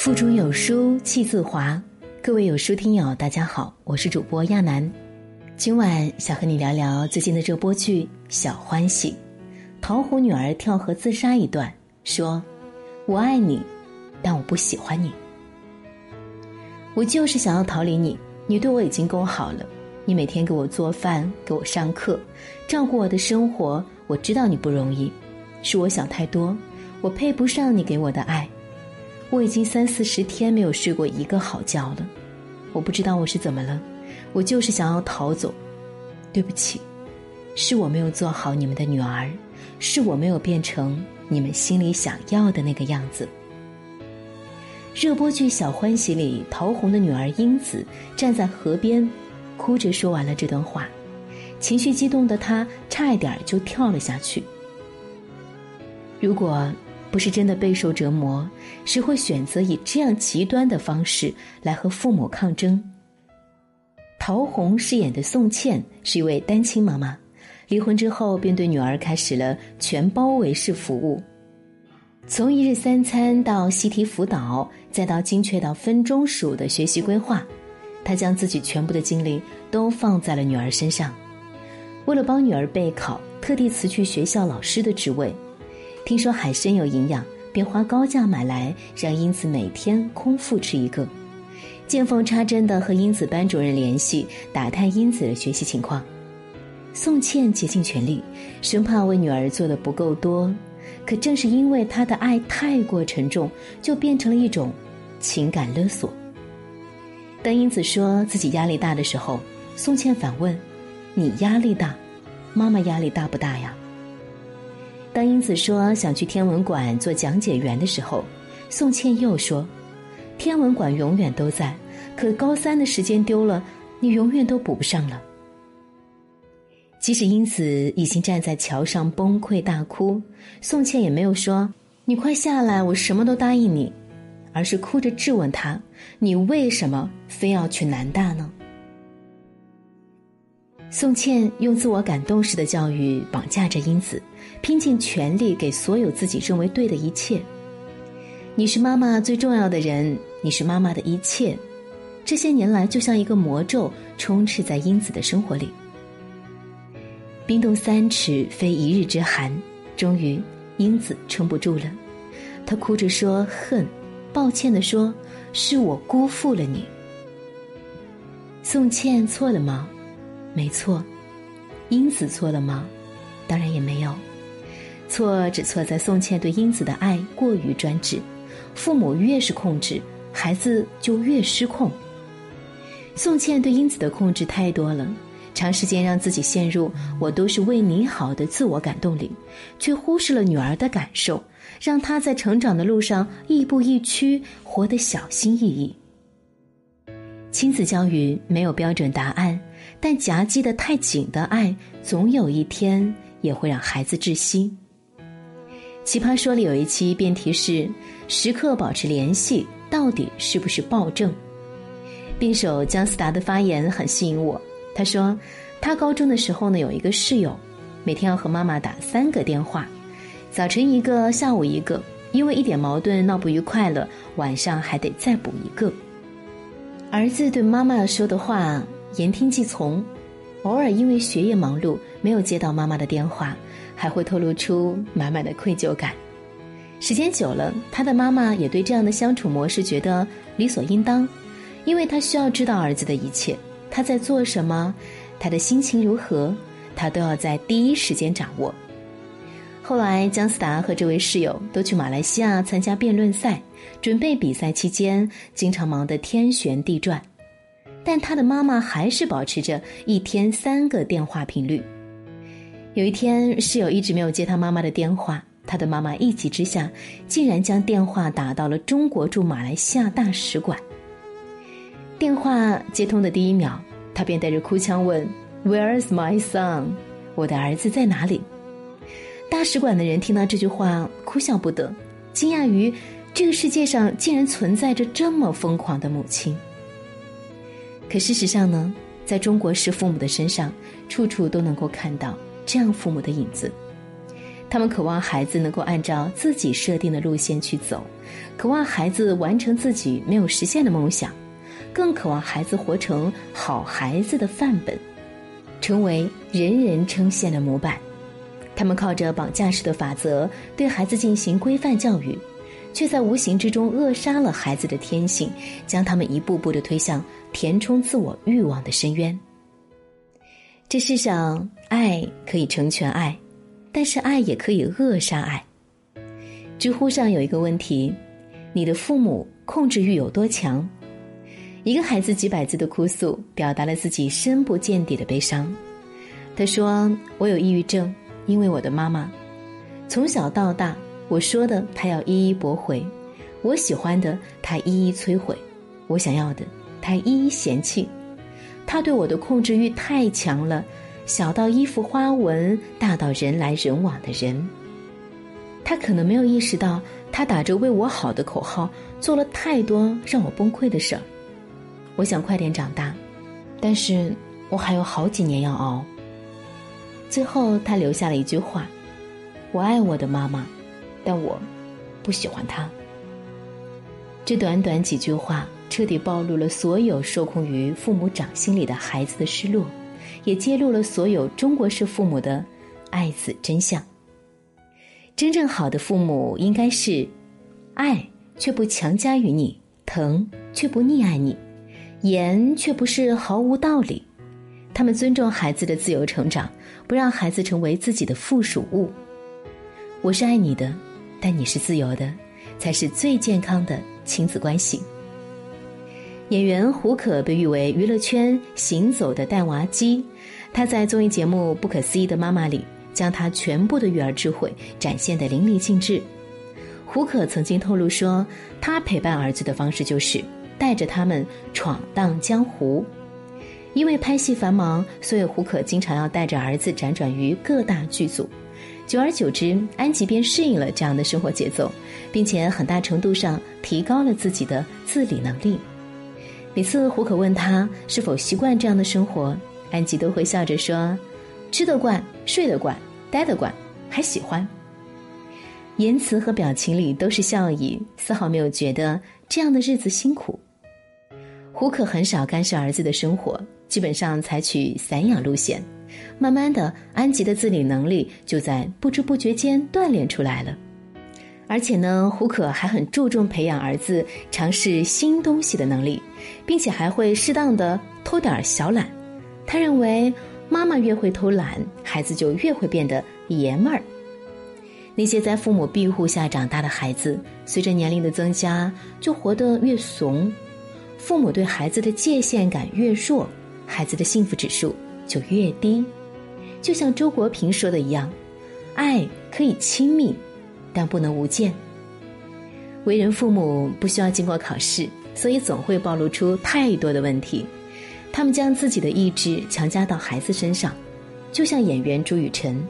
腹中有书气自华，各位有书听友，大家好，我是主播亚楠。今晚想和你聊聊最近的热播剧《小欢喜》，桃虎女儿跳河自杀一段，说：“我爱你，但我不喜欢你。我就是想要逃离你，你对我已经够好了。你每天给我做饭，给我上课，照顾我的生活。我知道你不容易，是我想太多，我配不上你给我的爱。”我已经三四十天没有睡过一个好觉了，我不知道我是怎么了，我就是想要逃走。对不起，是我没有做好你们的女儿，是我没有变成你们心里想要的那个样子。热播剧《小欢喜》里，陶虹的女儿英子站在河边，哭着说完了这段话，情绪激动的她差一点就跳了下去。如果。不是真的备受折磨，谁会选择以这样极端的方式来和父母抗争？陶虹饰演的宋茜是一位单亲妈妈，离婚之后便对女儿开始了全包围式服务，从一日三餐到习题辅导，再到精确到分钟数的学习规划，她将自己全部的精力都放在了女儿身上。为了帮女儿备考，特地辞去学校老师的职位。听说海参有营养，便花高价买来，让英子每天空腹吃一个。见缝插针的和英子班主任联系，打探英子的学习情况。宋茜竭尽全力，生怕为女儿做的不够多。可正是因为她的爱太过沉重，就变成了一种情感勒索。当英子说自己压力大的时候，宋茜反问：“你压力大，妈妈压力大不大呀？”当英子说想去天文馆做讲解员的时候，宋茜又说：“天文馆永远都在，可高三的时间丢了，你永远都补不上了。”即使英子已经站在桥上崩溃大哭，宋茜也没有说：“你快下来，我什么都答应你。”而是哭着质问他：“你为什么非要去南大呢？”宋茜用自我感动式的教育绑架着英子，拼尽全力给所有自己认为对的一切。你是妈妈最重要的人，你是妈妈的一切。这些年来，就像一个魔咒充斥在英子的生活里。冰冻三尺，非一日之寒。终于，英子撑不住了，她哭着说：“恨，抱歉的说，是我辜负了你。”宋茜错了吗？没错，英子错了吗？当然也没有，错只错在宋茜对英子的爱过于专制，父母越是控制，孩子就越失控。宋茜对英子的控制太多了，长时间让自己陷入“我都是为你好”的自我感动里，却忽视了女儿的感受，让她在成长的路上亦步亦趋，活得小心翼翼。亲子教育没有标准答案。但夹击的太紧的爱，总有一天也会让孩子窒息。奇葩说里有一期辩题是：时刻保持联系到底是不是暴政？辩手姜思达的发言很吸引我。他说，他高中的时候呢，有一个室友，每天要和妈妈打三个电话，早晨一个，下午一个，因为一点矛盾闹不愉快了，晚上还得再补一个。儿子对妈妈说的话。言听计从，偶尔因为学业忙碌没有接到妈妈的电话，还会透露出满满的愧疚感。时间久了，他的妈妈也对这样的相处模式觉得理所应当，因为他需要知道儿子的一切，他在做什么，他的心情如何，他都要在第一时间掌握。后来，姜思达和这位室友都去马来西亚参加辩论赛，准备比赛期间经常忙得天旋地转。但他的妈妈还是保持着一天三个电话频率。有一天，室友一直没有接他妈妈的电话，他的妈妈一急之下，竟然将电话打到了中国驻马来西亚大使馆。电话接通的第一秒，他便带着哭腔问：“Where's my son？我的儿子在哪里？”大使馆的人听到这句话，哭笑不得，惊讶于这个世界上竟然存在着这么疯狂的母亲。可事实上呢，在中国式父母的身上，处处都能够看到这样父母的影子。他们渴望孩子能够按照自己设定的路线去走，渴望孩子完成自己没有实现的梦想，更渴望孩子活成好孩子的范本，成为人人称羡的模板。他们靠着绑架式的法则对孩子进行规范教育，却在无形之中扼杀了孩子的天性，将他们一步步的推向填充自我欲望的深渊。这世上，爱可以成全爱。但是爱也可以扼杀爱。知乎上有一个问题：你的父母控制欲有多强？一个孩子几百字的哭诉，表达了自己深不见底的悲伤。他说：“我有抑郁症，因为我的妈妈，从小到大，我说的他要一一驳回，我喜欢的他一一摧毁，我想要的他一一嫌弃，他对我的控制欲太强了。”小到衣服花纹，大到人来人往的人，他可能没有意识到，他打着为我好的口号，做了太多让我崩溃的事儿。我想快点长大，但是我还有好几年要熬。最后，他留下了一句话：“我爱我的妈妈，但我不喜欢他。”这短短几句话，彻底暴露了所有受控于父母掌心里的孩子的失落。也揭露了所有中国式父母的爱子真相。真正好的父母应该是，爱却不强加于你，疼却不溺爱你，严却不是毫无道理。他们尊重孩子的自由成长，不让孩子成为自己的附属物。我是爱你的，但你是自由的，才是最健康的亲子关系。演员胡可被誉为娱乐圈行走的带娃机，他在综艺节目《不可思议的妈妈》里，将他全部的育儿智慧展现得淋漓尽致。胡可曾经透露说，他陪伴儿子的方式就是带着他们闯荡江湖。因为拍戏繁忙，所以胡可经常要带着儿子辗转于各大剧组。久而久之，安吉便适应了这样的生活节奏，并且很大程度上提高了自己的自理能力。每次胡可问他是否习惯这样的生活，安吉都会笑着说：“吃得惯，睡得惯，待得惯，还喜欢。”言辞和表情里都是笑意，丝毫没有觉得这样的日子辛苦。胡可很少干涉儿子的生活，基本上采取散养路线。慢慢的，安吉的自理能力就在不知不觉间锻炼出来了。而且呢，胡可还很注重培养儿子尝试新东西的能力，并且还会适当的偷点小懒。他认为，妈妈越会偷懒，孩子就越会变得爷们儿。那些在父母庇护下长大的孩子，随着年龄的增加，就活得越怂。父母对孩子的界限感越弱，孩子的幸福指数就越低。就像周国平说的一样，爱可以亲密。但不能无间。为人父母不需要经过考试，所以总会暴露出太多的问题。他们将自己的意志强加到孩子身上，就像演员朱雨辰，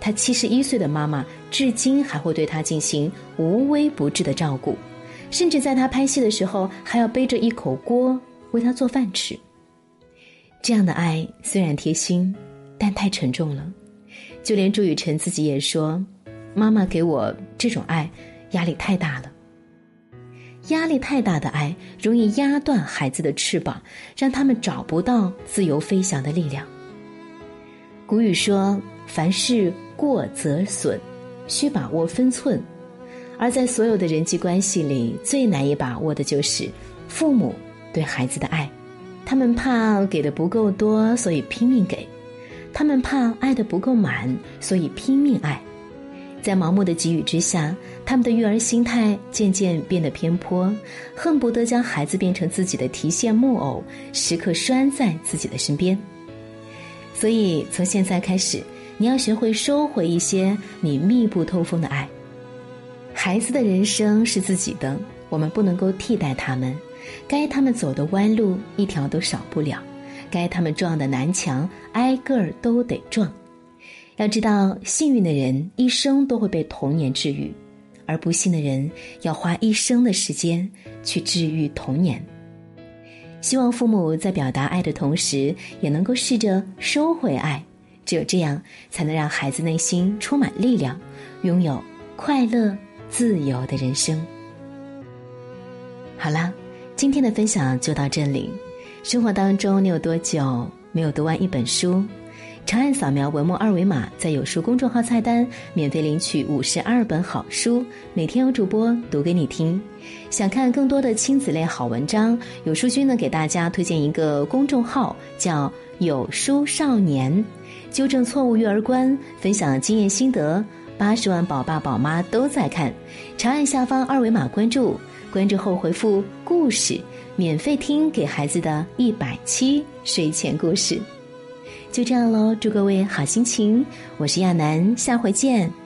他七十一岁的妈妈至今还会对他进行无微不至的照顾，甚至在他拍戏的时候还要背着一口锅为他做饭吃。这样的爱虽然贴心，但太沉重了。就连朱雨辰自己也说。妈妈给我这种爱，压力太大了。压力太大的爱容易压断孩子的翅膀，让他们找不到自由飞翔的力量。古语说：“凡事过则损，需把握分寸。”而在所有的人际关系里，最难以把握的就是父母对孩子的爱。他们怕给的不够多，所以拼命给；他们怕爱的不够满，所以拼命爱。在盲目的给予之下，他们的育儿心态渐渐变得偏颇，恨不得将孩子变成自己的提线木偶，时刻拴在自己的身边。所以，从现在开始，你要学会收回一些你密不透风的爱。孩子的人生是自己的，我们不能够替代他们，该他们走的弯路一条都少不了，该他们撞的南墙挨个儿都得撞。要知道，幸运的人一生都会被童年治愈，而不幸的人要花一生的时间去治愈童年。希望父母在表达爱的同时，也能够试着收回爱，只有这样，才能让孩子内心充满力量，拥有快乐、自由的人生。好啦，今天的分享就到这里。生活当中，你有多久没有读完一本书？长按扫描文末二维码，在有书公众号菜单免费领取五十二本好书，每天有主播读给你听。想看更多的亲子类好文章，有书君呢给大家推荐一个公众号，叫“有书少年”，纠正错误育儿观，分享经验心得，八十万宝爸宝妈都在看。长按下方二维码关注，关注后回复“故事”，免费听给孩子的一百期睡前故事。就这样喽，祝各位好心情。我是亚楠，下回见。